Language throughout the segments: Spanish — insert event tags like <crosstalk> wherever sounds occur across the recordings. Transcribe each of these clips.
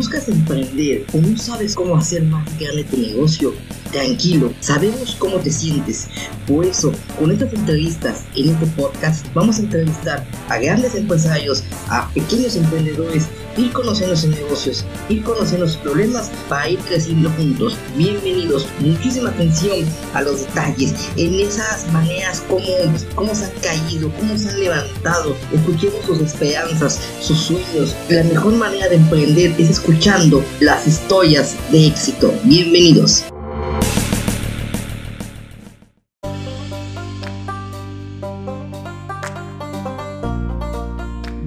¿Buscas emprender o no sabes cómo hacer más grande tu negocio? Tranquilo, sabemos cómo te sientes. Por eso, con estas entrevistas en este podcast, vamos a entrevistar a grandes empresarios, a pequeños emprendedores, ir conociendo sus negocios, ir conociendo sus problemas para ir creciendo juntos. Bienvenidos, muchísima atención a los detalles, en esas maneras como cómo se han caído, cómo se han levantado. Escuchemos sus esperanzas, sus sueños. La mejor manera de emprender es escuchando las historias de éxito. Bienvenidos.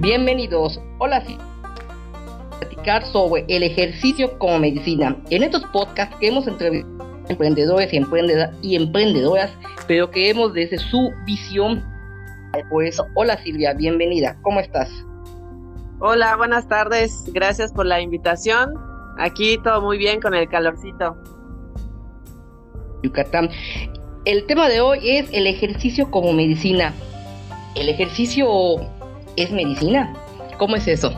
Bienvenidos. Hola, sí. Platicar sobre el ejercicio como medicina. En estos podcasts que hemos entrevistado a emprendedores y, y emprendedoras, pero que hemos desde su visión. Por eso, hola Silvia, bienvenida. ¿Cómo estás? Hola, buenas tardes. Gracias por la invitación. Aquí todo muy bien con el calorcito. Yucatán. El tema de hoy es el ejercicio como medicina. El ejercicio es medicina. ¿Cómo es eso?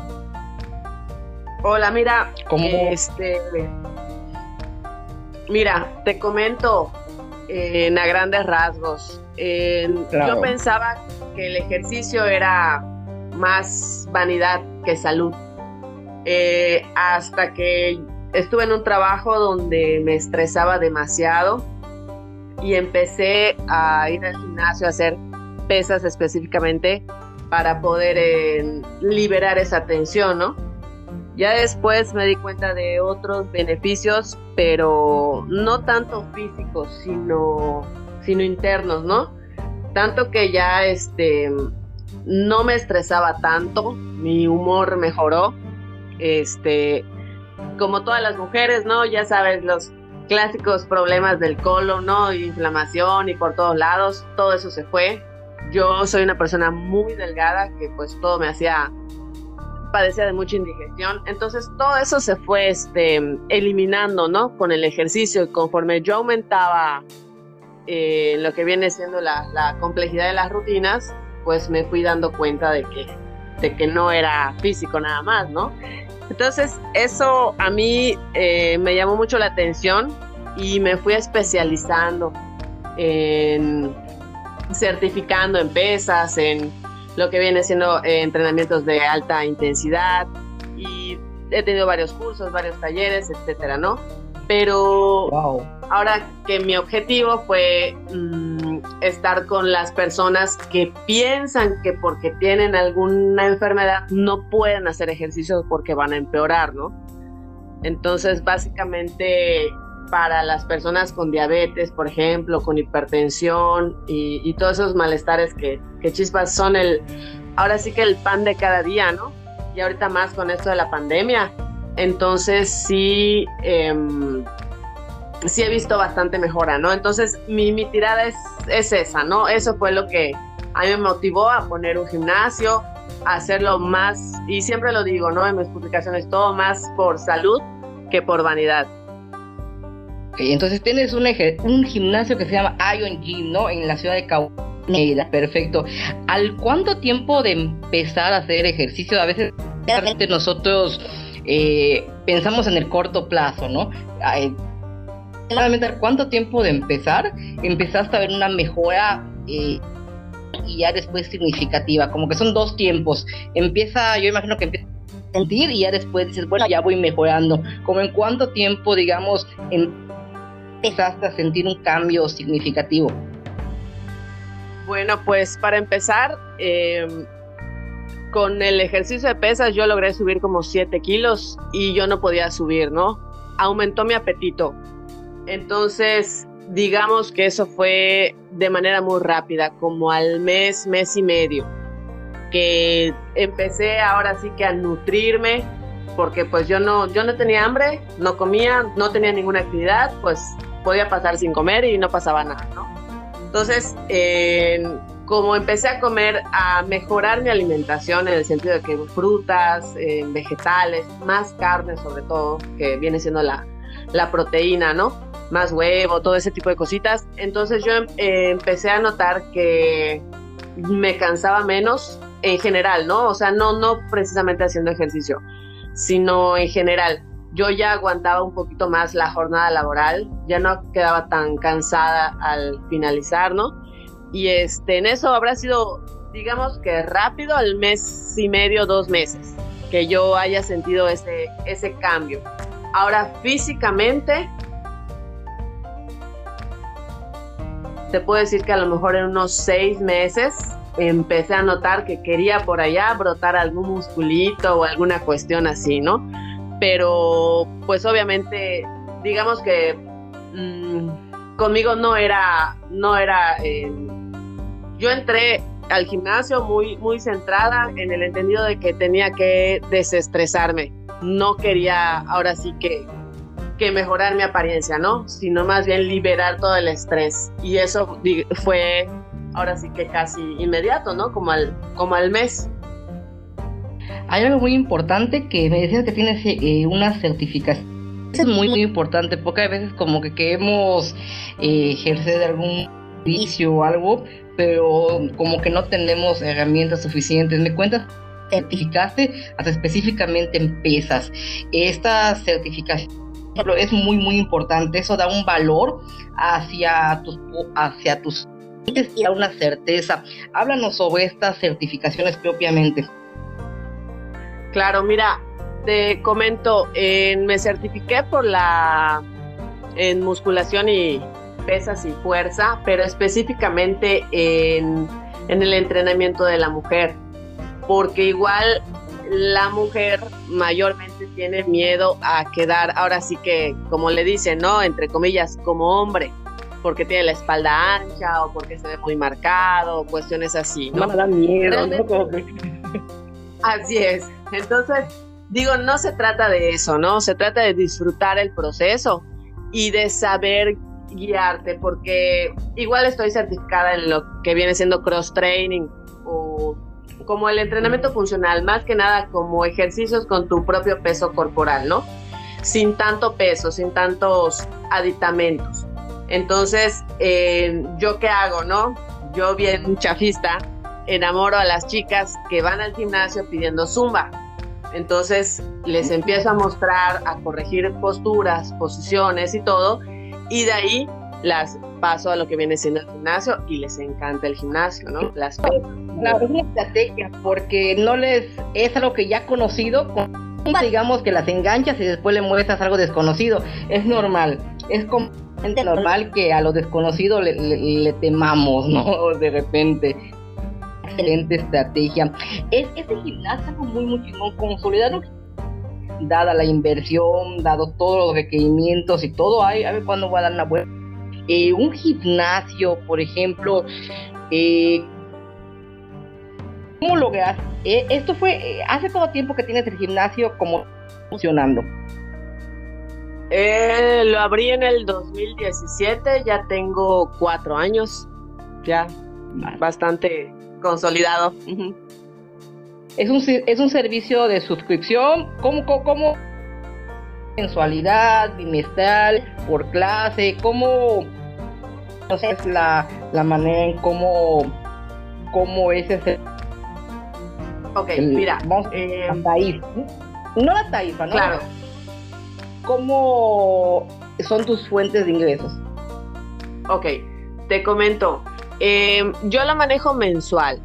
Hola, mira, este, mira, te comento en a grandes rasgos. Yo pensaba que el ejercicio era más vanidad que salud. Eh, hasta que estuve en un trabajo donde me estresaba demasiado y empecé a ir al gimnasio a hacer pesas específicamente para poder eh, liberar esa tensión, ¿no? Ya después me di cuenta de otros beneficios, pero no tanto físicos, sino, sino internos, ¿no? Tanto que ya este, no me estresaba tanto, mi humor mejoró, este, como todas las mujeres, ¿no? Ya sabes, los clásicos problemas del colon, ¿no? Inflamación y por todos lados, todo eso se fue, yo soy una persona muy delgada que pues todo me hacía padecía de mucha indigestión, entonces todo eso se fue este, eliminando, ¿no? Con el ejercicio y conforme yo aumentaba eh, lo que viene siendo la, complejidad de las rutinas, pues me fui dando cuenta de que, de que no era físico nada más, ¿no? Entonces eso a mí eh, me llamó mucho la atención y me fui especializando en certificando en pesas, en lo que viene siendo eh, entrenamientos de alta intensidad y he tenido varios cursos, varios talleres, etcétera, ¿no? Pero ahora que mi objetivo fue mm, estar con las personas que piensan que porque tienen alguna enfermedad no pueden hacer ejercicio porque van a empeorar, ¿no? Entonces, básicamente para las personas con diabetes, por ejemplo, con hipertensión y, todos esos malestares que, chispas son el, ahora sí que el pan de cada día, ¿no? Y ahorita más con esto de la pandemia. Entonces sí, em, sí he visto bastante mejora, ¿no? Entonces mi, mi tirada es, es esa, ¿no? Eso fue lo que a mí me motivó a poner un gimnasio, a hacerlo más, y siempre lo digo, ¿no? En mis publicaciones, todo más por salud que por vanidad entonces tienes un, un gimnasio que se llama Ion Gym, ¿no? En la ciudad de Cahuita. Perfecto. ¿Al cuánto tiempo de empezar a hacer ejercicio? A veces nosotros eh, pensamos en el corto plazo, ¿no? ¿al cuánto tiempo de empezar empezaste a ver una mejora eh, y ya después significativa? Como que son dos tiempos. Empieza, yo imagino que empieza sentir y ya después dices, bueno, ya voy mejorando. Como en cuánto tiempo, digamos, en empezaste sentir un cambio significativo? Bueno, pues para empezar, em, con el ejercicio de pesas yo logré subir como 7 kilos y yo no podía subir, ¿no? Aumentó mi apetito. Entonces, digamos que eso fue de manera muy rápida, como al mes, mes y medio, que empecé ahora sí que a nutrirme, porque pues yo no, yo no tenía hambre, no comía, no tenía ninguna actividad, pues podía pasar sin comer y no pasaba nada, ¿no? Entonces, como empecé a comer, a mejorar mi alimentación en el sentido de que frutas, vegetales, más carne sobre todo, que viene siendo la, la proteína, ¿no? Más huevo, todo ese tipo de cositas. Entonces yo eh, empecé a notar que me cansaba menos en general, ¿no? O sea, no, no precisamente haciendo ejercicio, sino en general yo ya aguantaba un poquito más la jornada laboral, ya no quedaba tan cansada al finalizar, ¿no? Y este, en eso habrá sido, digamos que rápido, al mes y medio, dos meses, que yo haya sentido ese, ese cambio. Ahora, físicamente, te puedo decir que a lo mejor en unos seis meses empecé a notar que quería por allá brotar algún musculito o alguna cuestión así, ¿no? Pero pues obviamente, digamos que mm, conmigo no era, no era, eh, yo entré al gimnasio muy, muy centrada en el entendido de que tenía que desestresarme. No quería ahora sí que, que mejorar mi apariencia, ¿no? Sino más bien liberar todo el estrés. Y eso fue ahora sí que casi inmediato, ¿no? Como al, como al mes. Hay algo muy importante que me decías que tienes eh, una certificación. Es muy, muy importante a veces como que queremos eh, ejercer algún vicio o algo, pero como que no tenemos herramientas suficientes. ¿Me cuentas? Certificaste hasta específicamente en pesas. Esta certificación es muy, muy importante. Eso da un valor hacia tus, hacia tus y a una certeza. Háblanos sobre estas certificaciones propiamente. Claro, mira, te comento, me certifiqué por la en musculación y pesas y fuerza, pero específicamente en, en el entrenamiento de la mujer, porque igual la mujer mayormente tiene miedo a quedar, ahora sí que, como le dicen, ¿no? Entre comillas, como hombre porque tiene la espalda ancha o porque se ve muy marcado, cuestiones así. No, me da miedo, ¿no? Así es. Entonces, digo, no se trata de eso, ¿no? Se trata de disfrutar el proceso y de saber guiarte, porque igual estoy certificada en lo que viene siendo cross training o como el entrenamiento funcional, más que nada como ejercicios con tu propio peso corporal, ¿no? Sin tanto peso, sin tantos aditamentos. Entonces, eh, ¿yo qué hago, no? Yo bien chafista, enamoro a las chicas que van al gimnasio pidiendo zumba. Entonces, les empiezo a mostrar, a corregir posturas, posiciones y todo, y de ahí las paso a lo que viene siendo el gimnasio y les encanta el gimnasio, ¿no? Las Claro, es una estrategia porque no les es algo que ya conocido, digamos que las enganchas y después le muestras algo desconocido. Es normal, es como normal que a lo desconocido le, temamos, ¿no? <laughs> De repente. Excelente estrategia. Es este gimnasio muy, muy chingón, consolidado, dada la inversión, dado todos los requerimientos y todo, hay, a ver cuándo va a dar una vuelta. Eh, un gimnasio, por ejemplo, eh, ¿cómo logras? Eh, esto fue, ¿hace todo tiempo que tienes el gimnasio como funcionando? Eh, lo abrí en el 2017, ya tengo cuatro años, ya bastante consolidado. es, un, es un servicio de suscripción, ¿cómo, cómo, mensualidad, bimestral, por clase, cómo no sé, es la, la manera en cómo, cómo es ese... Ok, mira. Vamos eh, No la tarifa, ¿no? Claro ¿cómo son tus fuentes de ingresos? Ok, te comento. Eh, yo la manejo mensual.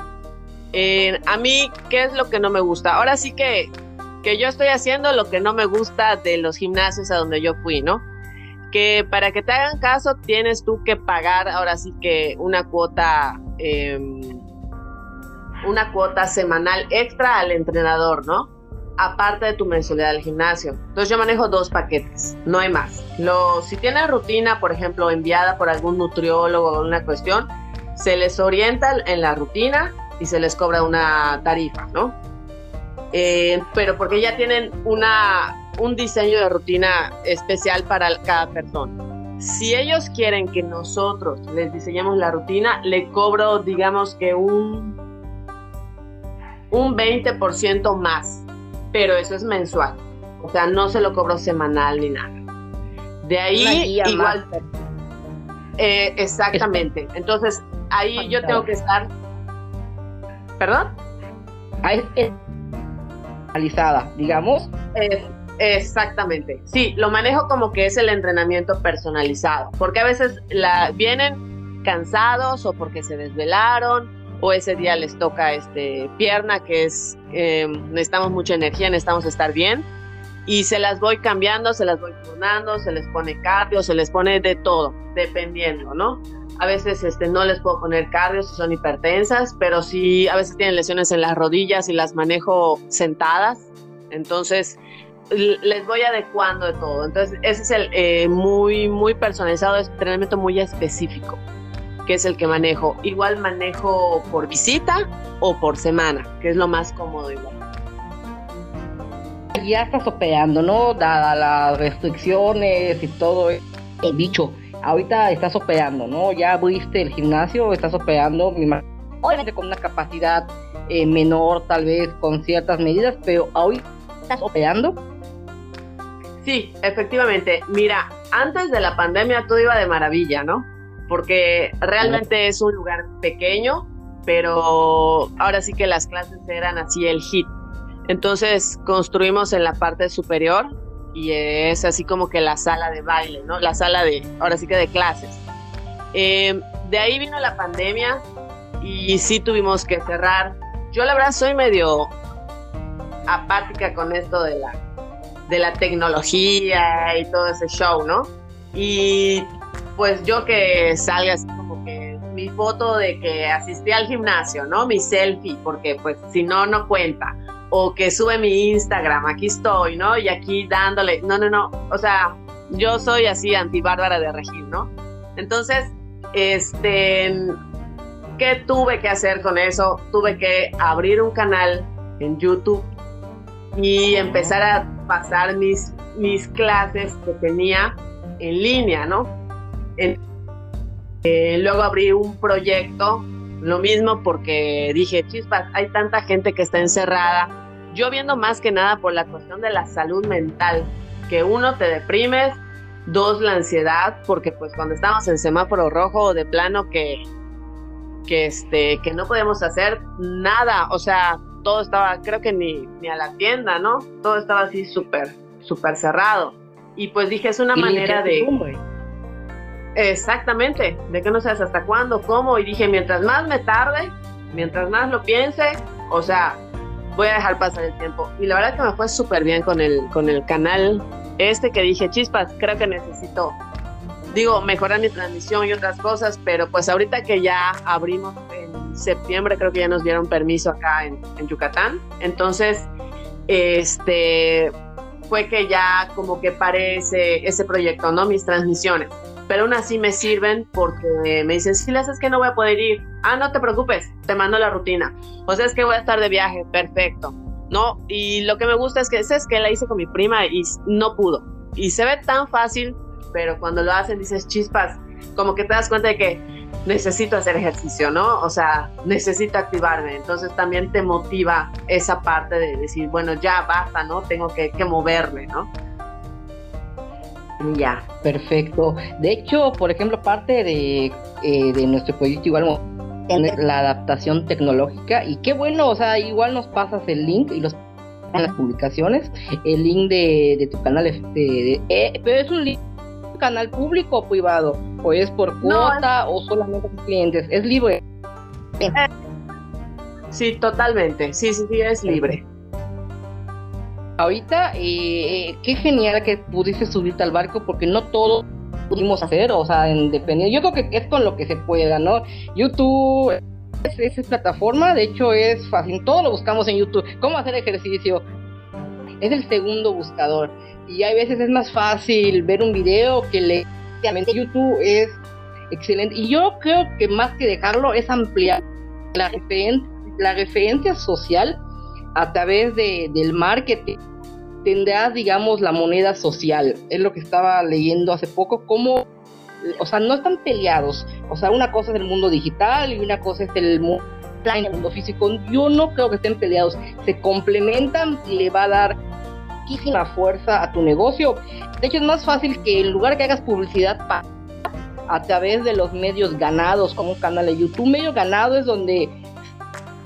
Eh, a mí, ¿qué es lo que no me gusta? Ahora sí que, que yo estoy haciendo lo que no me gusta de los gimnasios a donde yo fui, ¿no? Que para que te hagan caso tienes tú que pagar ahora sí que una cuota, em, una cuota semanal extra al entrenador, ¿no? Aparte de tu mensualidad del gimnasio. Entonces yo manejo dos paquetes, no hay más. Lo, si tienes rutina, por ejemplo, enviada por algún nutriólogo o alguna cuestión, se les orienta en la rutina y se les cobra una tarifa, ¿no? Eh, pero porque ya tienen una, un diseño de rutina especial para cada persona. Si ellos quieren que nosotros les diseñemos la rutina, le cobro, digamos que un, un 20% más pero eso es mensual. O sea, no se lo cobro semanal ni nada. De ahí, igual. Eh, exactamente. Entonces, ahí yo tengo que estar. ¿Perdón? Ahí es digamos. Exactamente. Sí, lo manejo como que es el entrenamiento personalizado, porque a veces la, vienen cansados o porque se desvelaron o ese día les toca este pierna que es eh, necesitamos mucha energía, necesitamos estar bien y se las voy cambiando, se las voy turnando, se les pone cardio, se les pone de todo, dependiendo, ¿no? A veces este, no les puedo poner cardio si son hipertensas, pero sí a veces tienen lesiones en las rodillas y las manejo sentadas. Entonces, les voy adecuando de todo. Entonces, ese es el eh, muy, muy personalizado, es entrenamiento muy específico, que es el que manejo. Igual manejo por visita o por semana, que es lo más cómodo igual. Ya estás operando, ¿no? Dadas las restricciones y todo el bicho. Ahorita estás operando, ¿no? Ya abriste el gimnasio, estás operando, obviamente con una capacidad eh, menor, tal vez con ciertas medidas, pero ahorita estás operando Sí, efectivamente. Mira, antes de la pandemia todo iba de maravilla, ¿no? Porque realmente es un lugar pequeño, pero ahora sí que las clases eran así el hit. Entonces construimos en la parte superior y es así como que la sala de baile, ¿no? La sala de, ahora sí que de clases. Em, de ahí vino la pandemia y sí tuvimos que cerrar. Yo la verdad soy medio apática con esto de la de la tecnología y todo ese show, ¿no? Y pues yo que salga así como que mi foto de que asistí al gimnasio, ¿no? Mi selfie, porque pues si no, no cuenta. O que sube mi Instagram, aquí estoy, ¿no? Y aquí dándole, no, no, no. O sea, yo soy así anti-bárbara de regir, ¿no? Entonces, este, ¿qué tuve que hacer con eso? Tuve que abrir un canal en YouTube y empezar a pasar mis, mis clases que tenía en línea, ¿no? Eh, luego abrí un proyecto, lo mismo porque dije, chispas, hay tanta gente que está encerrada. Yo viendo más que nada por la cuestión de la salud mental, que uno te deprimes, dos la ansiedad, porque pues cuando estamos en semáforo rojo de plano que que este que no podemos hacer nada, o sea, todo estaba, creo que ni, ni a la tienda, ¿no? Todo estaba así súper, súper cerrado. Y pues dije, es una manera de... Exactamente, de que no sabes hasta cuándo, cómo, y dije, mientras más me tarde, mientras más lo piense, o sea, voy a dejar pasar el tiempo. Y la verdad que me fue súper bien con el, con el canal este que dije, chispas, creo que necesito, digo, mejorar mi transmisión y otras cosas, pero pues ahorita que ya abrimos septiembre creo que ya nos dieron permiso acá en, Yucatán. Entonces, este fue que ya como que parece ese, proyecto, ¿no? Mis transmisiones. Pero aún así me sirven porque me dicen, si le haces que no voy a poder ir. Ah, no te preocupes, te mando la rutina. O sea, es que voy a estar de viaje, perfecto. ¿No? Y lo que me gusta es que, es que la hice con mi prima y no pudo. Y se ve tan fácil, pero cuando lo hacen dices chispas, como que te das cuenta de que necesito hacer ejercicio, ¿no? O sea, necesito activarme. Entonces también te motiva esa parte de decir, bueno, ya basta, ¿no? Tengo que, moverme, ¿no? Ya, perfecto. De hecho, por ejemplo, parte de, eh, de nuestro proyecto igual la adaptación tecnológica y qué bueno, o sea, igual nos pasas el link y los en las publicaciones, el link de, tu canal, de, eh, pero es un link canal público o privado? ¿O es por cuota o solamente con clientes? ¿Es libre? Eh, sí, totalmente. Sí, sí, sí, es libre. Ahorita, eh, qué genial que pudiste subirte al barco porque no todo pudimos hacer, o sea, en dependiendo. Yo creo que es con lo que se pueda, ¿no? YouTube es, esa plataforma, de hecho es fácil, todo lo buscamos en YouTube. ¿Cómo hacer ejercicio? Es el segundo buscador y hay veces es más fácil ver un video que le YouTube es excelente y yo creo que más que dejarlo es ampliar la, referen la referencia social a través de, del marketing tendrás digamos la moneda social. Es lo que estaba leyendo hace poco como o sea no están peleados. O sea una cosa es el mundo digital y una cosa es el mundo el mundo físico. Yo no creo que estén peleados. Se complementan y le va a dar la fuerza a tu negocio. De hecho, es más fácil que en lugar que hagas publicidad a través de los medios ganados, como un canal de YouTube, medio ganado es donde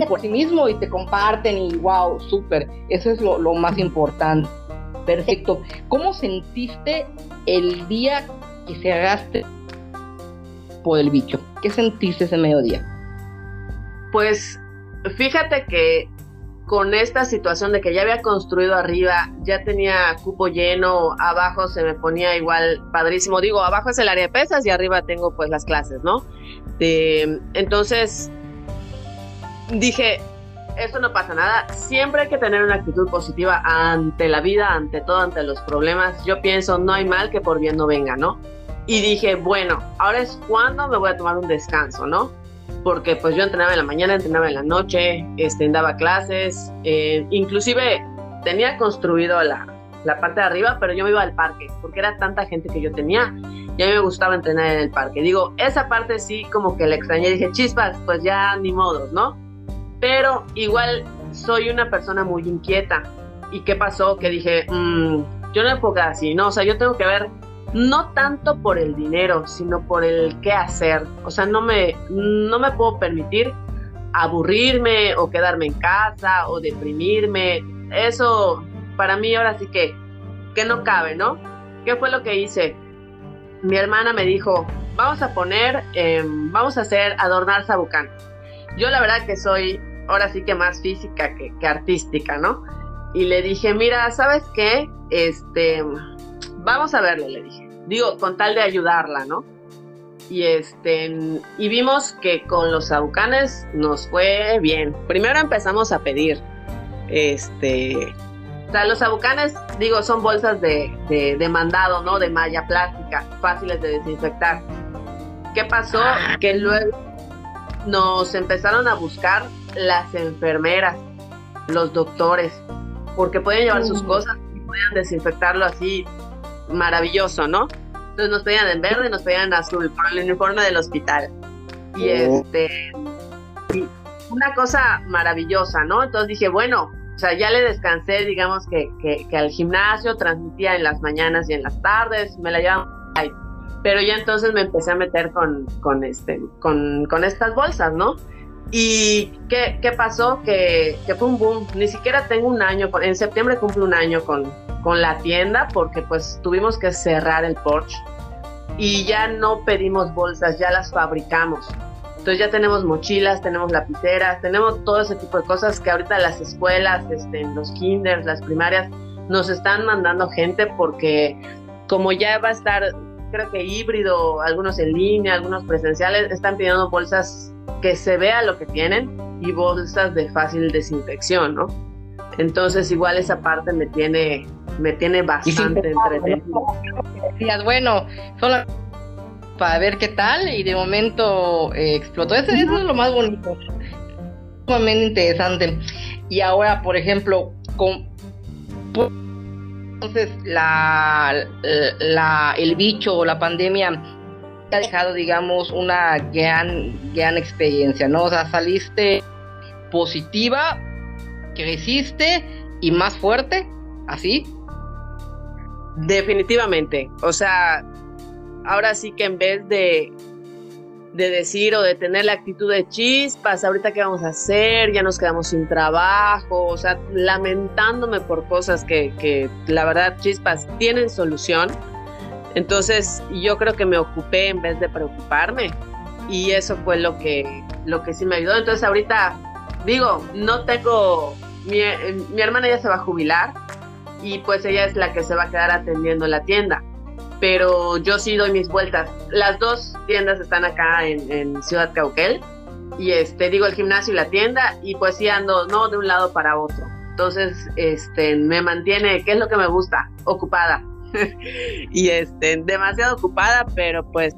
por sí mismo y te comparten y wow, súper, eso es lo, más importante. Perfecto. ¿Cómo sentiste el día que se agaste por el bicho? ¿Qué sentiste ese mediodía? Pues fíjate que con esta situación de que ya había construido arriba, ya tenía cupo lleno, abajo se me ponía igual padrísimo. Digo, abajo es el área de pesas y arriba tengo pues las clases, ¿no? entonces dije, esto no pasa nada. Siempre hay que tener una actitud positiva ante la vida, ante todo, ante los problemas. Yo pienso, no hay mal que por bien no venga, ¿no? Y dije, bueno, ahora es cuando me voy a tomar un descanso, ¿no? porque pues yo entrenaba en la mañana, entrenaba en la noche, este, daba clases, eh, inclusive tenía construido la, la, parte de arriba, pero yo me iba al parque, porque era tanta gente que yo tenía, y a mí me gustaba entrenar en el parque. Digo, esa parte sí como que la extrañé, dije, chispas, pues ya ni modos, ¿no? Pero igual soy una persona muy inquieta. ¿Y qué pasó? Que dije, mmm, yo no me puedo quedar así, ¿no? O sea, yo tengo que ver no tanto por el dinero, sino por el qué hacer. O sea, no me, no me puedo permitir aburrirme o quedarme en casa o deprimirme. Eso para mí ahora sí que, que no cabe, ¿no? ¿Qué fue lo que hice? Mi hermana me dijo, vamos a poner, em, vamos a hacer adornar Sabucán. Yo la verdad que soy ahora sí que más física que, que artística, ¿no? Y le dije, mira, ¿sabes qué? Este, vamos a verle, le dije. Digo, con tal de ayudarla, ¿no? Y este, y vimos que con los sabucanes nos fue bien. Primero empezamos a pedir, este, o sea, los sabucanes, digo, son bolsas de, de, mandado, ¿no? De malla plástica, fáciles de desinfectar. ¿Qué pasó? Ah. Que luego nos empezaron a buscar las enfermeras, los doctores, porque pueden llevar sus cosas y pueden desinfectarlo así maravilloso, ¿no? Entonces nos pedían en verde y nos pedían en azul, por el uniforme del hospital. Y oh. este, una cosa maravillosa, ¿no? Entonces dije, bueno, o sea, ya le descansé, digamos que, que, al gimnasio, transmitía en las mañanas y en las tardes, me la llevaba pero ya entonces me empecé a meter con, con, este, con, con estas bolsas, ¿no? ¿Y qué, qué pasó? Que, que, fue un boom. Ni siquiera tengo un año, en septiembre cumple un año con, con la tienda porque pues tuvimos que cerrar el Porsche y ya no pedimos bolsas, ya las fabricamos. Entonces ya tenemos mochilas, tenemos lapiceras, tenemos todo ese tipo de cosas que ahorita las escuelas, este, los kinders, las primarias, nos están mandando gente porque como ya va a estar, creo que híbrido, algunos en línea, algunos presenciales, están pidiendo bolsas que se vea lo que tienen y bolsas de fácil desinfección, ¿no? Entonces igual esa parte me tiene, me tiene bastante entretenido. bueno, solo para ver qué tal y de momento eh, explotó. Eso, es lo más bonito, sumamente interesante. Y ahora, por ejemplo, con, entonces la, la, el bicho o la pandemia ha dejado, digamos, una gran, gran experiencia, ¿no? O sea, saliste positiva, creciste y más fuerte, así. Definitivamente. O sea, ahora sí que en vez de, de decir o de tener la actitud de chispas, ahorita qué vamos a hacer, ya nos quedamos sin trabajo, o sea, lamentándome por cosas que, que la verdad chispas tienen solución. Entonces yo creo que me ocupé en vez de preocuparme y eso fue lo que, lo que sí me ayudó. Entonces ahorita digo, no tengo, mi, mi hermana ya se va a jubilar, y pues ella es la que se va a quedar atendiendo la tienda. Pero yo sí doy mis vueltas. Las dos tiendas están acá en, Ciudad Cauquel y este digo el gimnasio y la tienda y pues sí ando no de un lado para otro. Entonces, este me mantiene, ¿qué es lo que me gusta? Ocupada. <laughs> y este demasiado ocupada, pero pues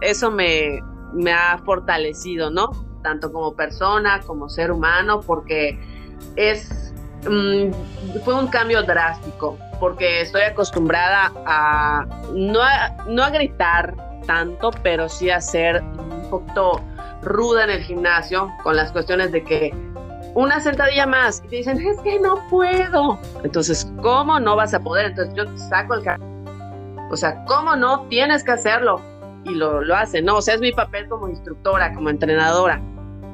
eso me me ha fortalecido, ¿no? Tanto como persona, como ser humano, porque es Mm, fue un cambio drástico porque estoy acostumbrada a no, a no a gritar tanto, pero sí a ser un poquito ruda en el gimnasio con las cuestiones de que una sentadilla más y te dicen es que no puedo. Entonces, ¿cómo no vas a poder? Entonces yo te saco el O sea, ¿cómo no? Tienes que hacerlo. Y lo, lo hacen, ¿no? O sea, es mi papel como instructora, como entrenadora.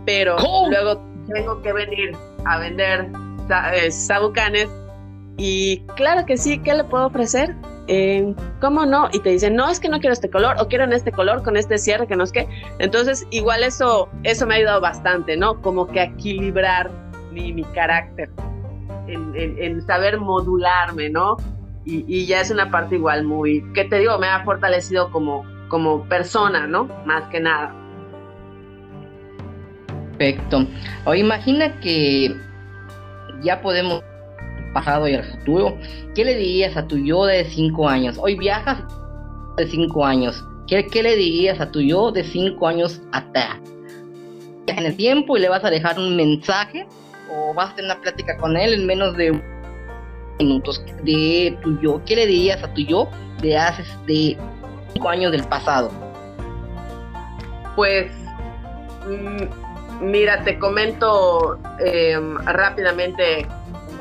Pero luego tengo que venir a vender eh, sabucanes Y claro que sí, ¿qué le puedo ofrecer? Eh, ¿Cómo no? Y te dicen, no, es que no quiero este color, o quiero en este color, con este cierre, que no es que. Entonces, igual eso, eso me ha ayudado bastante, ¿no? Como que equilibrar mi, mi carácter, en, en, saber modularme, ¿no? Y, y, ya es una parte igual muy, que te digo, me ha fortalecido como, como persona, ¿no? Más que nada. Perfecto. O imagina que ya podemos pasado y al futuro, ¿qué le dirías a tu yo de 5 años? Hoy viajas de 5 años. ¿Qué, ¿Qué, le dirías a tu yo de 5 años atrás? En el tiempo y le vas a dejar un mensaje o vas a tener una plática con él en menos de minutos de tu yo. ¿Qué le dirías a tu yo de hace de 5 años del pasado? Pues mm, mira, te comento em, rápidamente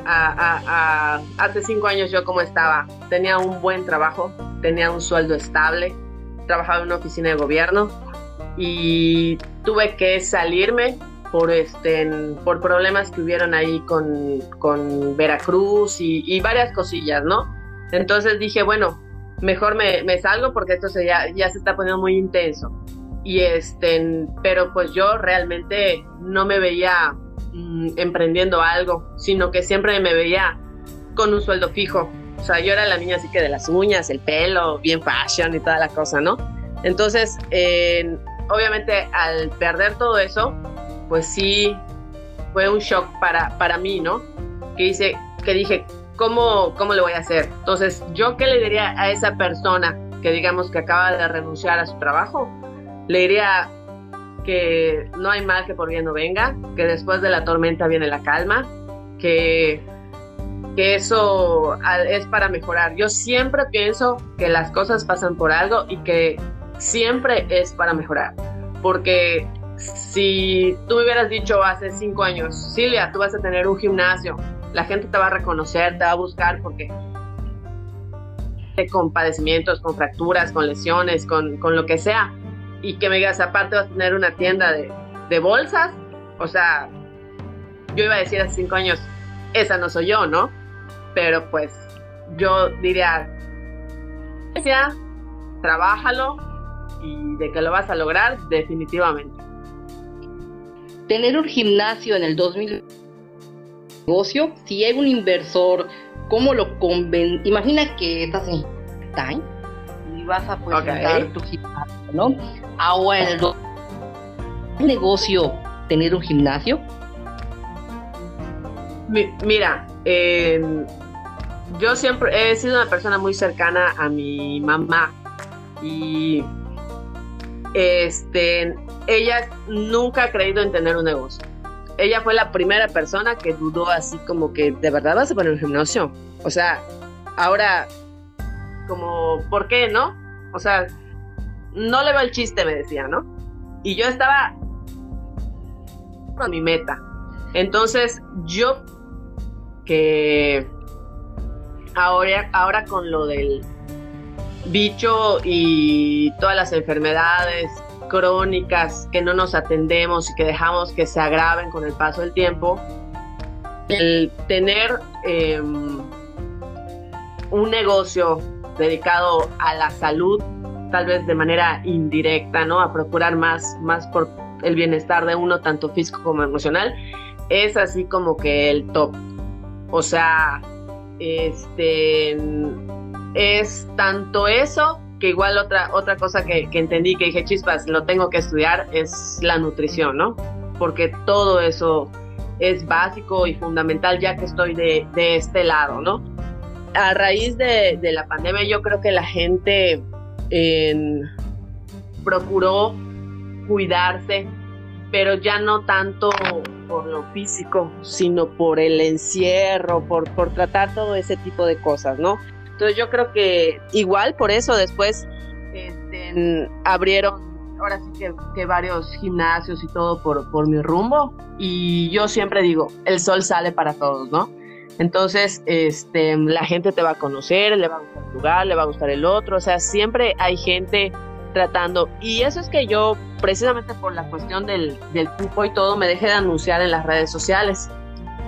hace cinco años yo como estaba. Tenía un buen trabajo, tenía un sueldo estable, trabajaba en una oficina de gobierno y tuve que salirme por este por problemas que hubieron ahí con, con Veracruz y, varias cosillas, ¿no? Entonces dije, bueno, mejor me, me salgo porque esto se, ya, ya se está poniendo muy intenso. Y este, pero pues yo realmente no me veía emprendiendo algo, sino que siempre me veía con un sueldo fijo. O sea, yo era la niña así que de las uñas, el pelo, bien fashion y toda la cosa, ¿no? Entonces, obviamente al perder todo eso, pues sí, fue un shock para, para mí, ¿no? Que, hice, que dije, ¿cómo, ¿cómo le voy a hacer? Entonces, ¿yo qué le diría a esa persona que digamos que acaba de renunciar a su trabajo? Le diría, que no hay mal que por bien no venga, que después de la tormenta viene la calma, que, que eso es para mejorar. Yo siempre pienso que las cosas pasan por algo y que siempre es para mejorar, porque si tú me hubieras dicho hace cinco años, Silvia, tú vas a tener un gimnasio, la gente te va a reconocer, te va a buscar porque con padecimientos, con fracturas, con lesiones, con, con lo que sea, y que me digas, aparte vas a tener una tienda de, de bolsas, o sea, yo iba a decir hace cinco años, esa no soy yo, ¿no? Pero pues yo diría, ya, trabájalo y de que lo vas a lograr, definitivamente. Tener un gimnasio en el 2000 negocio, si hay un inversor, ¿cómo lo conven? Imagina que estás en Time vas a pues tu gimnasio, ¿no? Ahora, ¿es negocio tener un gimnasio? mira, em, yo siempre he sido una persona muy cercana a mi mamá y este, ella nunca ha creído en tener un negocio. Ella fue la primera persona que dudó así como que de verdad vas a poner un gimnasio. O sea, ahora como, ¿por qué no? O sea, no le va el chiste, me decía, ¿no? Y yo estaba con mi meta. Entonces, yo que ahora, ahora con lo del bicho y todas las enfermedades crónicas que no nos atendemos y que dejamos que se agraven con el paso del tiempo, el tener em, un negocio dedicado a la salud tal vez de manera indirecta, ¿no? A procurar más, más por el bienestar de uno, tanto físico como emocional, es así como que el top. O sea, este es tanto eso que igual otra, otra cosa que, entendí, que dije, chispas, lo tengo que estudiar, es la nutrición, ¿no? Porque todo eso es básico y fundamental ya que estoy de, de este lado, ¿no? A raíz de, la pandemia yo creo que la gente procuró cuidarse, pero ya no tanto por lo físico, sino por el encierro, por, tratar todo ese tipo de cosas, ¿no? Entonces yo creo que igual por eso después este, abrieron ahora sí que, varios gimnasios y todo por mi rumbo y yo siempre digo, el sol sale para todos, ¿no? Entonces, este, la gente te va a conocer, le va a gustar el lugar, le va a gustar el otro, o sea, siempre hay gente tratando. Y eso es que yo, precisamente por la cuestión del, del cupo y todo, me dejé de anunciar en las redes sociales.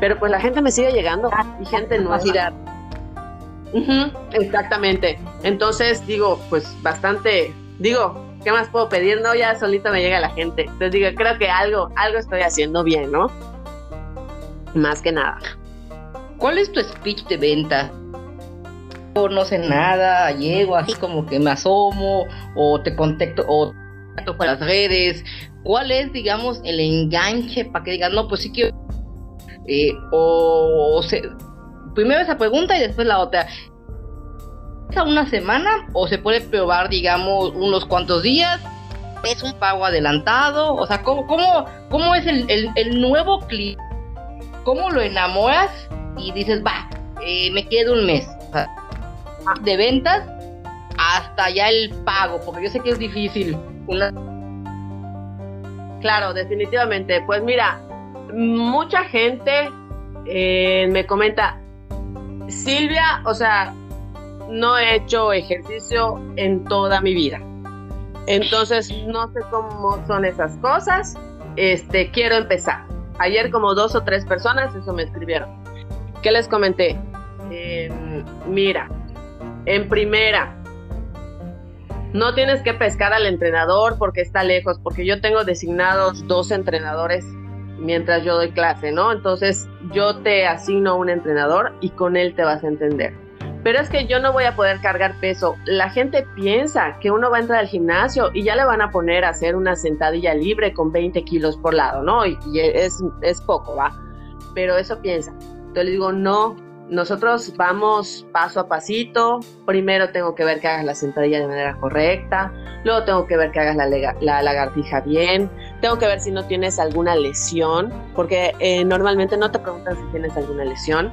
Pero pues la gente me sigue llegando y gente no exactamente. Entonces digo, pues bastante, digo, ¿qué más puedo pedir? No, ya solito me llega la gente. Entonces digo, creo que algo, algo estoy haciendo bien, ¿no? Más que nada. ¿Cuál es tu speech de venta? No sé nada, llego así como que me asomo o te contacto o te por las redes. ¿Cuál es, digamos, el enganche para que digas, no, pues sí quiero... Eh, o, primero esa pregunta y después la otra. ¿Es una semana o se puede probar, digamos, unos cuantos días? ¿Es un pago adelantado? O sea, ¿cómo, cómo, cómo es el, el nuevo cliente? ¿Cómo lo enamoras y dices, va, eh, me quedo un mes de ventas hasta ya el pago, porque yo sé que es difícil. Claro, definitivamente. Pues mira, mucha gente eh, me comenta, Silvia, o sea, no he hecho ejercicio en toda mi vida. Entonces no sé cómo son esas cosas. Este, quiero empezar. Ayer como dos o tres personas eso me escribieron. ¿Qué les comenté? Em, mira, en primera, no tienes que pescar al entrenador porque está lejos, porque yo tengo designados dos entrenadores mientras yo doy clase, ¿no? Entonces yo te asigno un entrenador y con él te vas a entender. Pero es que yo no voy a poder cargar peso. La gente piensa que uno va a entrar al gimnasio y ya le van a poner a hacer una sentadilla libre con 20 kilos por lado, ¿no? Y, es, es poco, ¿va? Pero eso piensa. Entonces le digo, no, nosotros vamos paso a pasito. Primero tengo que ver que hagas la sentadilla de manera correcta. Luego tengo que ver que hagas la, lagartija bien. Tengo que ver si no tienes alguna lesión, porque eh, normalmente no te preguntan si tienes alguna lesión.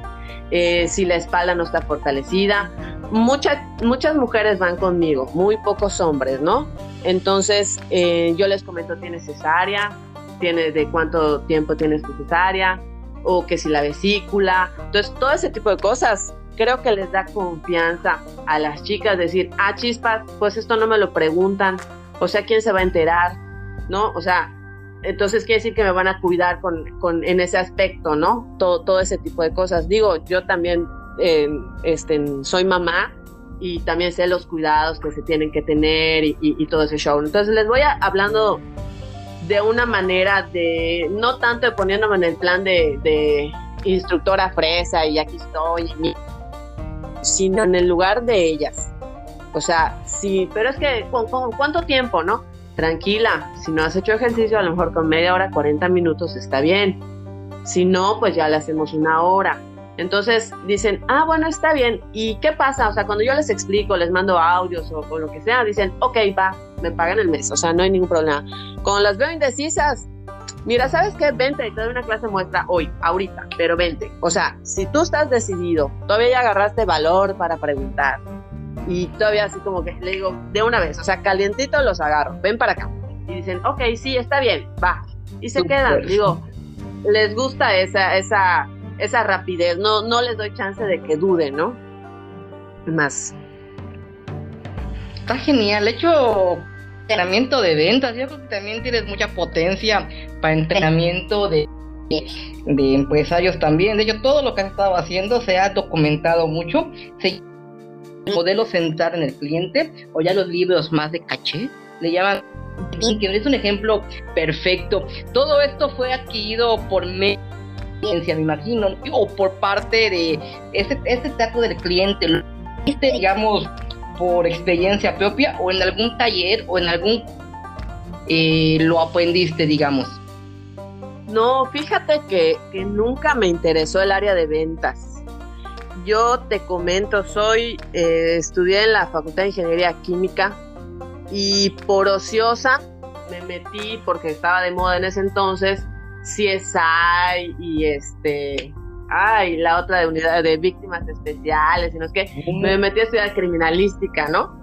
Eh, si la espalda no está fortalecida. Muchas, muchas mujeres van conmigo, muy pocos hombres, ¿no? Entonces eh, yo les comento, ¿tienes cesárea? ¿Tienes de cuánto tiempo tienes tu cesárea? O que si la vesícula. Entonces, todo ese tipo de cosas creo que les da confianza a las chicas decir, ah, chispas, pues esto no me lo preguntan, o sea, ¿quién se va a enterar? ¿No? O sea, entonces quiere decir que me van a cuidar con, con en ese aspecto, ¿no? Todo, todo ese tipo de cosas. Digo, yo también este, soy mamá y también sé los cuidados que se tienen que tener y, y todo ese show. Entonces les voy a, hablando de una manera de, no tanto de poniéndome en el plan de, instructora fresa y aquí estoy, sino en el lugar de ellas. O sea, sí, pero es que, ¿con, cuánto tiempo, no? Tranquila, si no has hecho ejercicio, a lo mejor con media hora, 40 minutos está bien. Si no, pues ya le hacemos una hora. Entonces dicen, ah, bueno, está bien. ¿Y qué pasa? O sea, cuando yo les explico, les mando audios o, lo que sea, dicen, ok, va, me pagan el mes, o sea, no hay ningún problema. Cuando las veo indecisas, mira, ¿sabes qué? Vente y te doy una clase muestra hoy, ahorita, pero vente. O sea, si tú estás decidido, todavía ya agarraste valor para preguntar y todavía así como que le digo, de una vez, o sea, calientito los agarro, ven para acá. Y dicen, ok, sí, está bien, va. Y se quedan, digo, les gusta esa, esa esa rapidez, no, no les doy chance de que duden, ¿no? Más. Está genial, hecho entrenamiento de ventas, yo creo que también tienes mucha potencia para entrenamiento de, de empresarios también. De hecho, todo lo que has estado haciendo se ha documentado mucho. Se modelo centrar en el cliente o ya los libros más de caché le llaman que es un ejemplo perfecto. Todo esto fue adquirido por medio me imagino, o por parte de este, este trato del cliente, ¿lo viste, digamos, por experiencia propia o en algún taller o en algún eh, lo aprendiste, digamos? No, fíjate que, que nunca me interesó el área de ventas. Yo te comento, soy, eh, estudié en la Facultad de Ingeniería Química y por ociosa me metí porque estaba de moda en ese entonces CSI y este ay, la otra de unidad de víctimas especiales, y no es que me metí a estudiar criminalística, ¿no?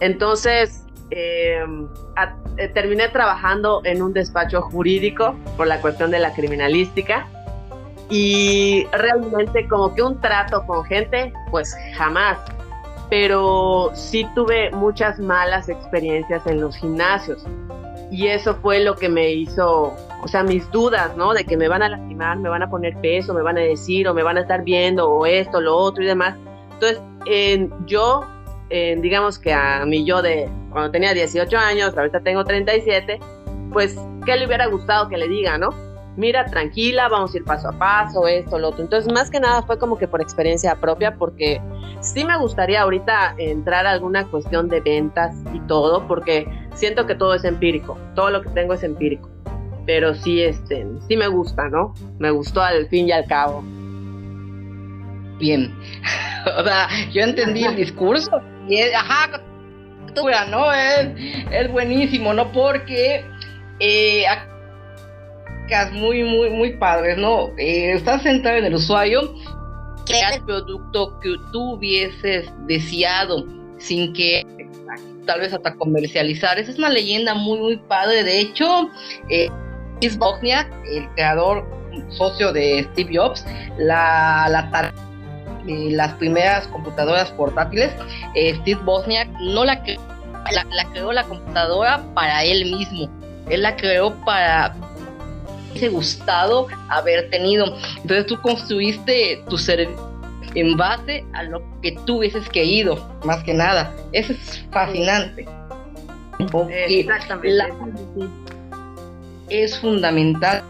Entonces, em, eh, terminé trabajando en un despacho jurídico por la cuestión de la criminalística y realmente como que un trato con gente, pues jamás, pero sí tuve muchas malas experiencias en los gimnasios y eso fue lo que me hizo o sea, mis dudas, ¿no? De que me van a lastimar, me van a poner peso, me van a decir, o me van a estar viendo, o esto, lo otro y demás. Entonces, yo, digamos que a mí yo de cuando tenía 18 años, ahorita tengo 37, pues, ¿qué le hubiera gustado que le diga, no? Mira, tranquila, vamos a ir paso a paso, esto, lo otro. Entonces, más que nada fue como que por experiencia propia, porque sí me gustaría ahorita entrar a alguna cuestión de ventas y todo, porque siento que todo es empírico, todo lo que tengo es empírico. Pero sí, este, sí me gusta, ¿no? Me gustó al fin y al cabo. Bien. <laughs> o sea, yo entendí el discurso y es, ajá, ¿no? Es, es buenísimo, ¿no? Porque eh, muy, muy, muy padres, ¿no? Eh, estás centrado en el usuario, crear el producto que tú hubieses deseado sin que tal vez hasta comercializar. Esa es una leyenda muy, muy padre. De hecho, eh, Bosniak, el creador socio de Steve Jobs, la, la las primeras computadoras portátiles, eh, Steve Bosniak no la, la, la creó la computadora para él mismo. Él la creó para ese gustado haber tenido. Entonces tú construiste tu servicio en base a lo que tú hubieses querido, más que nada. Eso es fascinante. Exactamente. Es fundamental.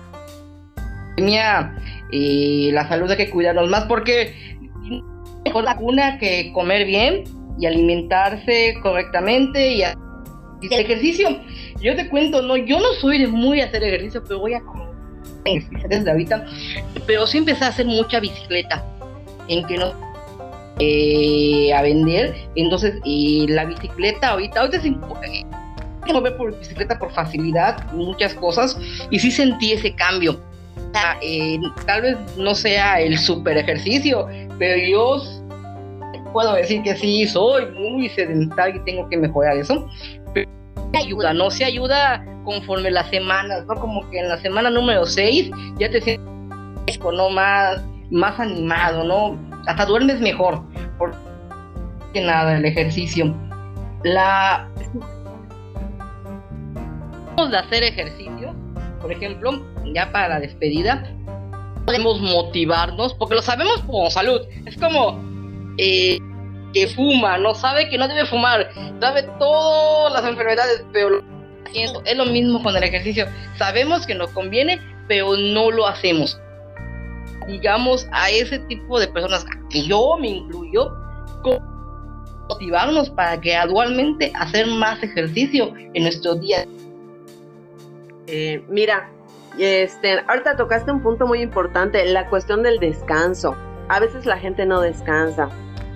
Eh, la salud hay que cuidarnos más porque mejor la cuna que comer bien y alimentarse correctamente y, el ejercicio. Yo te cuento, no, yo no soy de muy hacer ejercicio, pero voy a comer desde ahorita, pero sí empecé a hacer mucha bicicleta, en que no eh, a vender, entonces y la bicicleta ahorita, ahorita se que mover por bicicleta por facilidad, muchas cosas, y sí sentí ese cambio. Eh, tal vez no sea el super ejercicio, pero yo puedo decir que sí, soy muy sedentario y tengo que mejorar eso. Pero ayuda, no se ayuda conforme las semanas, ¿no? Como que en la semana número 6 ya te sientes ¿no? más, más animado, ¿no? Hasta duermes mejor, porque nada, el ejercicio. La de hacer ejercicio, por ejemplo, ya para la despedida, podemos motivarnos, porque lo sabemos como salud. Es como eh, que fuma, no sabe que no debe fumar, sabe todas las enfermedades, pero es lo mismo con el ejercicio. Sabemos que nos conviene, pero no lo hacemos. Digamos a ese tipo de personas, que yo me incluyo, motivarnos para gradualmente hacer más ejercicio en nuestro día. Eh, mira, este, ahorita tocaste un punto muy importante, la cuestión del descanso. A veces la gente no descansa.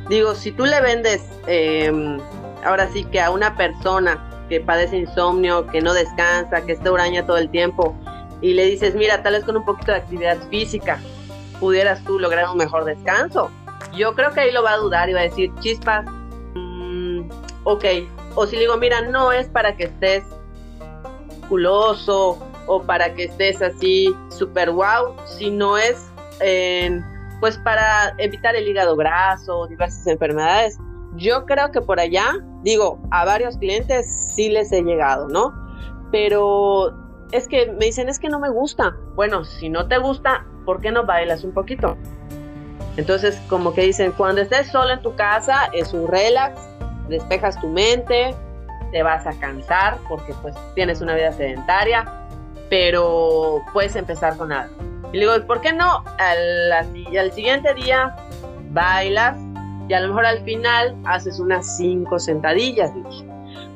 Digo, si tú le vendes, em, ahora sí que a una persona que padece insomnio, que no descansa, que está huraña todo el tiempo, y le dices, mira, tal vez con un poquito de actividad física pudieras tú lograr un mejor descanso. Yo creo que ahí lo va a dudar y va a decir, chispas, mm, ok. O si le digo, mira, no es para que estés o para que estés así super wow, sino es pues para evitar el hígado graso, diversas enfermedades. Yo creo que por allá, digo, a varios clientes sí les he llegado, ¿no? Pero es que me dicen, es que no me gusta. Bueno, si no te gusta, ¿por qué no bailas un poquito? Entonces, como que dicen, cuando estés solo en tu casa, es un relax, despejas tu mente, te vas a cansar porque pues tienes una vida sedentaria, pero puedes empezar con algo. Y le digo, ¿por qué no? Al, al siguiente día bailas, y a lo mejor al final haces unas cinco sentadillas,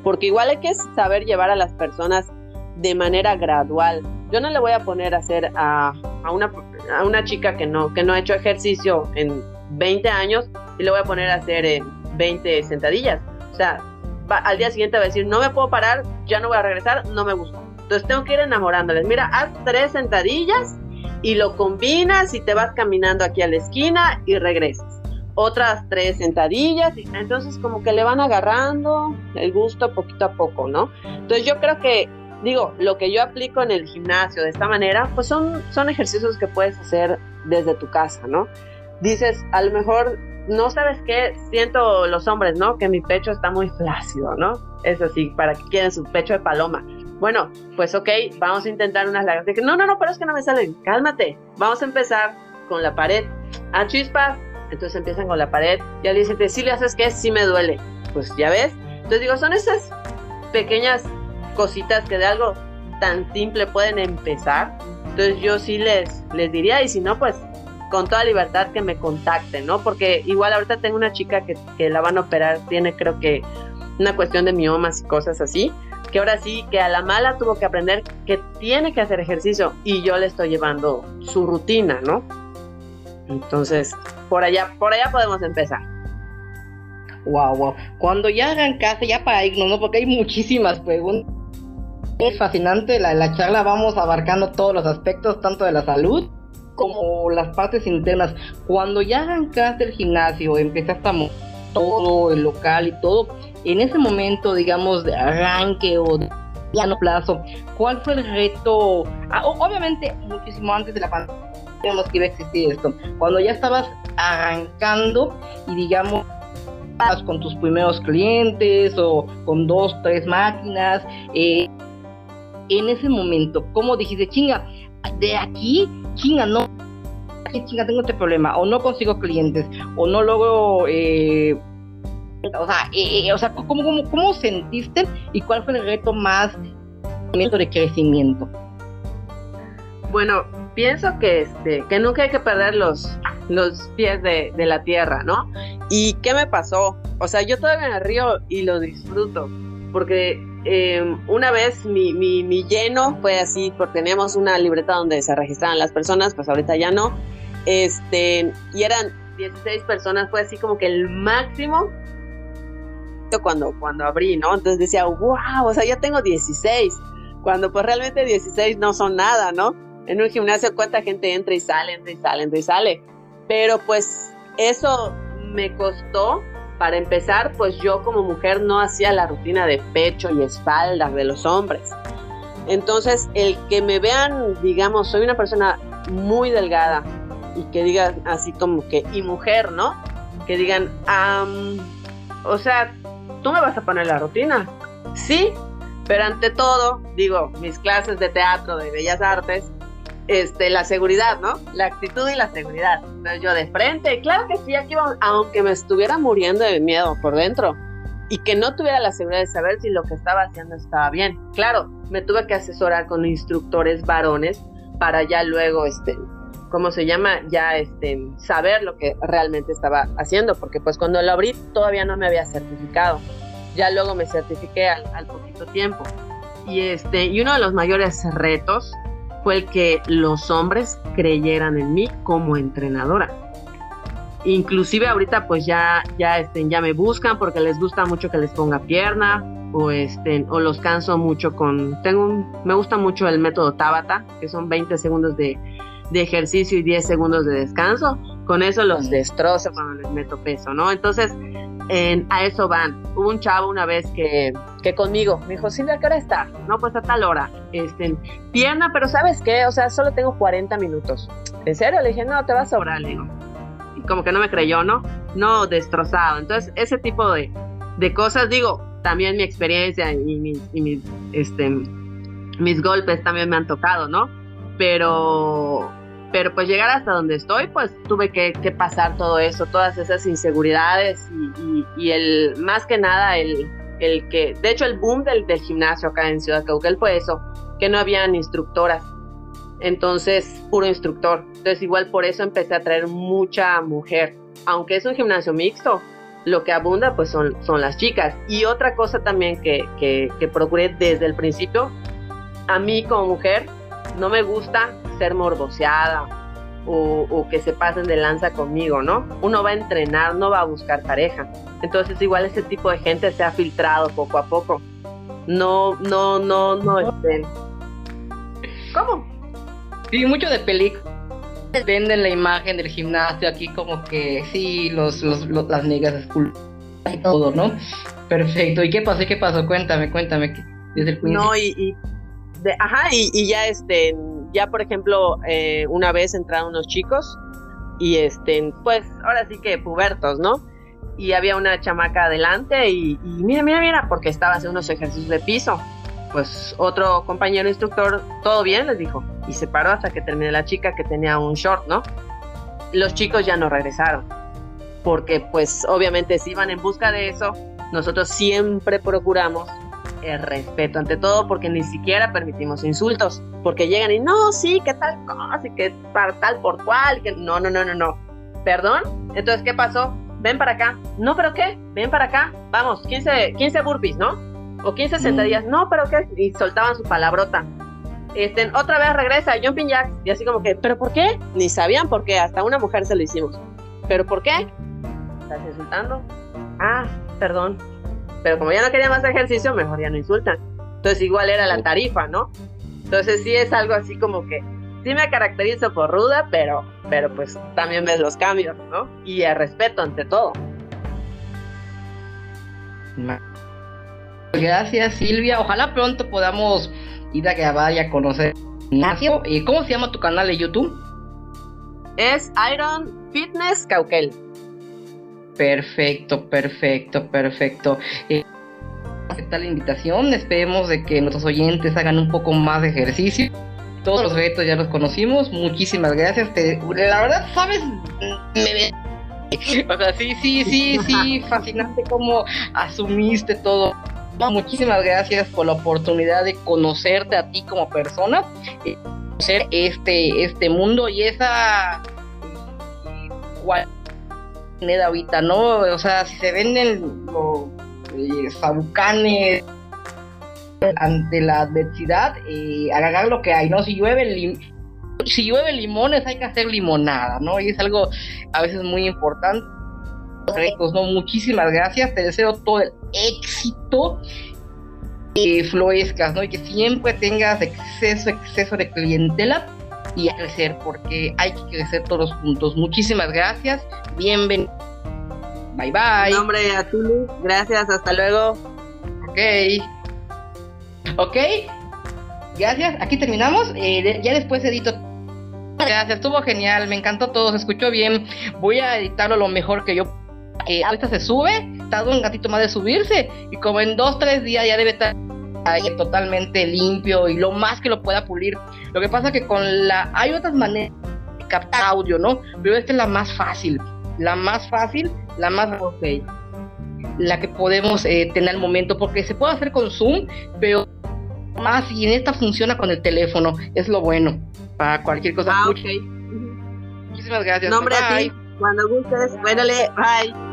porque igual hay que saber llevar a las personas de manera gradual. Yo no le voy a poner a hacer a, una, a una chica que no, que no ha hecho ejercicio en 20 años y le voy a poner a hacer 20 eh, sentadillas. O sea, al día siguiente va a decir, no me puedo parar, ya no voy a regresar, no me gusta. Entonces tengo que ir enamorándoles. Mira, haz tres sentadillas y lo combinas y te vas caminando aquí a la esquina y regresas otras tres sentadillas, y entonces como que le van agarrando el gusto poquito a poco, ¿no? Entonces yo creo que, digo, lo que yo aplico en el gimnasio de esta manera, pues son, son ejercicios que puedes hacer desde tu casa, ¿no? Dices, a lo mejor, no sabes qué, siento los hombres, ¿no? Que mi pecho está muy flácido, ¿no? Es así, para que quieren su pecho de paloma. Bueno, pues ok, vamos a intentar unas lagartijas. No, no, no, pero es que no me salen. Cálmate. Vamos a empezar con la pared. A chispas, Entonces empiezan con la pared, ya le dicen, si le haces que sí me duele. Pues ya ves. Entonces digo, son esas pequeñas cositas que de algo tan simple pueden empezar. Entonces yo sí les, les diría, y si no, pues con toda libertad que me contacten, ¿no? Porque igual ahorita tengo una chica que, que la van a operar, tiene creo que una cuestión de miomas y cosas así, que ahora sí, que a la mala tuvo que aprender que tiene que hacer ejercicio y yo le estoy llevando su rutina, ¿no? Entonces, por allá, por allá podemos empezar. Wow, wow. Cuando ya hagan casa, ya para irnos, ¿no? Porque hay muchísimas preguntas. Es fascinante, la, la charla vamos abarcando todos los aspectos, tanto de la salud como las partes internas. Cuando ya arrancaste el gimnasio, empezaste a todo el local y todo, en ese momento, digamos, de arranque o de mediano plazo, ¿cuál fue el reto? Ah, obviamente, muchísimo antes de la pandemia, sabíamos que iba a existir esto. Cuando ya estabas arrancando y, digamos, con tus primeros clientes o con dos, tres máquinas, eh, en ese momento, ¿cómo dijiste, chinga, de aquí chinga, no, chinga, tengo este problema, o no consigo clientes, o no logro, eh, o sea, eh, eh, o sea ¿cómo, cómo, cómo sentiste y cuál fue el reto más de crecimiento? Bueno, pienso que este, que nunca hay que perder los, los pies de, la tierra, ¿no? ¿Y qué me pasó? O sea, yo todavía me río y lo disfruto, porque Em, una vez mi, mi, lleno fue así, porque teníamos una libreta donde se registraban las personas, pues ahorita ya no. Este, y eran 16 personas, fue así como que el máximo cuando, cuando abrí, ¿no? Entonces decía, wow, o sea, ya tengo 16, cuando pues realmente 16 no son nada, ¿no? En un gimnasio cuánta gente entra y sale, entra y sale, entra y sale. Pero pues eso me costó para empezar, pues yo como mujer no hacía la rutina de pecho y espaldas de los hombres. Entonces, el que me vean, digamos, soy una persona muy delgada y que digan así como que, y mujer, ¿no? Que digan, o sea, tú me vas a poner la rutina. Sí, pero ante todo, digo, mis clases de teatro, de bellas artes, este, la seguridad, ¿no? La actitud y la seguridad. Entonces yo de frente, claro que sí, aquí vamos, aunque me estuviera muriendo de miedo por dentro y que no tuviera la seguridad de saber si lo que estaba haciendo estaba bien. Claro, me tuve que asesorar con instructores varones para ya luego, este, ¿cómo se llama? Ya, este, saber lo que realmente estaba haciendo, porque pues cuando lo abrí todavía no me había certificado. Ya luego me certifiqué al, al poquito tiempo. Y este, y uno de los mayores retos fue el que los hombres creyeran en mí como entrenadora. Inclusive ahorita pues ya, ya, estén, ya me buscan porque les gusta mucho que les ponga pierna o, estén, o los canso mucho con... Tengo un, me gusta mucho el método Tabata, que son 20 segundos de, de ejercicio y 10 segundos de descanso. Con eso los destrozo cuando les meto peso, ¿no? Entonces, a eso van. Hubo un chavo una vez que, que conmigo me dijo, Silvia, ¿qué hora está? No, pues a tal hora. Este, pierna, pero ¿sabes qué? O sea, solo tengo 40 minutos. ¿En serio? Le dije, no, te va a sobrar, digo. Y como que no me creyó, ¿no? No, destrozado. Entonces, ese tipo de, de cosas, digo, también mi experiencia y, mis, y mis, este, mis golpes también me han tocado, ¿no? Pero pero pues llegar hasta donde estoy, pues tuve que, pasar todo eso, todas esas inseguridades y, el, más que nada, el, el, que, de hecho el boom del, del gimnasio acá en Ciudad Cauquel fue eso, que no habían instructoras, entonces puro instructor, entonces igual por eso empecé a traer mucha mujer, aunque es un gimnasio mixto, lo que abunda pues son, son las chicas. Y otra cosa también que, que, que procuré desde el principio, a mí como mujer no me gusta ser morboseada o, que se pasen de lanza conmigo, ¿no? Uno va a entrenar, no va a buscar pareja. Entonces igual ese tipo de gente se ha filtrado poco a poco. No, no, no, no estén. ¿Cómo? Sí, mucho de película. Venden la imagen del gimnasio aquí como que sí, los, los, las negas es y todo, ¿no? Perfecto. ¿Y qué pasó? ¿Qué pasó? Cuéntame, cuéntame. Desde el no, y ajá, y, ya este, ya por ejemplo, eh, una vez entraron unos chicos y este, pues ahora sí que pubertos, ¿no? Y había una chamaca adelante y, mira, mira, mira, porque estaba haciendo unos ejercicios de piso. Pues otro compañero instructor, todo bien, les dijo. Y se paró hasta que terminó la chica que tenía un short, ¿no? Los chicos ya no regresaron. porque pues obviamente si van en busca de eso, nosotros siempre procuramos el respeto ante todo porque ni siquiera permitimos insultos, porque llegan y no, sí, que tal cosa, y que para tal por cual, que no, no, no, no, no. ¿Perdón? Entonces, ¿qué pasó? Ven para acá. No, pero ¿qué? Ven para acá. Vamos, 15, 15 burpees, ¿no? O 15 sentadillas. No, pero ¿qué? Y soltaban su palabrota. Este, otra vez regresa, jumping jack. Y así como que, ¿pero por qué? Ni sabían por qué. Hasta una mujer se lo hicimos. ¿Pero por qué? ¿Estás insultando? Ah, perdón. Pero como ya no quería más ejercicio, mejor ya no insultan. Entonces igual era la tarifa, ¿no? Entonces sí es algo así como que sí me caracterizo por ruda, pero, pero pues también ves los cambios, ¿no? Y el respeto ante todo. Gracias Silvia, ojalá pronto podamos ir a grabar y a conocer Ignacio. ¿Y cómo se llama tu canal de YouTube? Es Iron Fitness Cauquel. Perfecto, perfecto, perfecto. Eh, aceptar la invitación, esperemos de que nuestros oyentes hagan un poco más de ejercicio. Todos los retos ya los conocimos, muchísimas gracias. la verdad, sabes, me o sea, sí, sí, sí, sí, <laughs> fascinante cómo asumiste todo. muchísimas gracias por la oportunidad de conocerte a ti como persona, y conocer este, este mundo y esa ahorita, ¿no? O sea, si se venden los eh, sabucanes ante la adversidad, eh, agarrar lo que hay, ¿no? Si llueve, si llueve limones, hay que hacer limonada, ¿no? Y es algo a veces muy importante. ¿no? Muchísimas gracias, te deseo todo el éxito que florezcas, ¿no? Y que siempre tengas exceso, exceso de clientela y a crecer, porque hay que crecer todos juntos. Muchísimas gracias, bienvenido. Bye bye. nombre a Tulu, gracias, hasta luego. Ok. Ok. Gracias, aquí terminamos. Eh, ya después edito. Gracias, estuvo genial, me encantó todo, se escuchó bien. Voy a editarlo lo mejor que yo. Eh, ahorita se sube, tarda un gatito más de subirse y como en dos, tres días ya debe estar totalmente limpio y lo más que lo pueda pulir. Lo que pasa que con la hay otras maneras de captar audio, ¿no? Pero esta es la más fácil, la más fácil, la más ok, la que podemos eh, tener al momento porque se puede hacer con Zoom, pero más y en esta funciona con el teléfono, es lo bueno para cualquier cosa. Ah, Muchísimas gracias. Nombre a ti, cuando gustes, bye.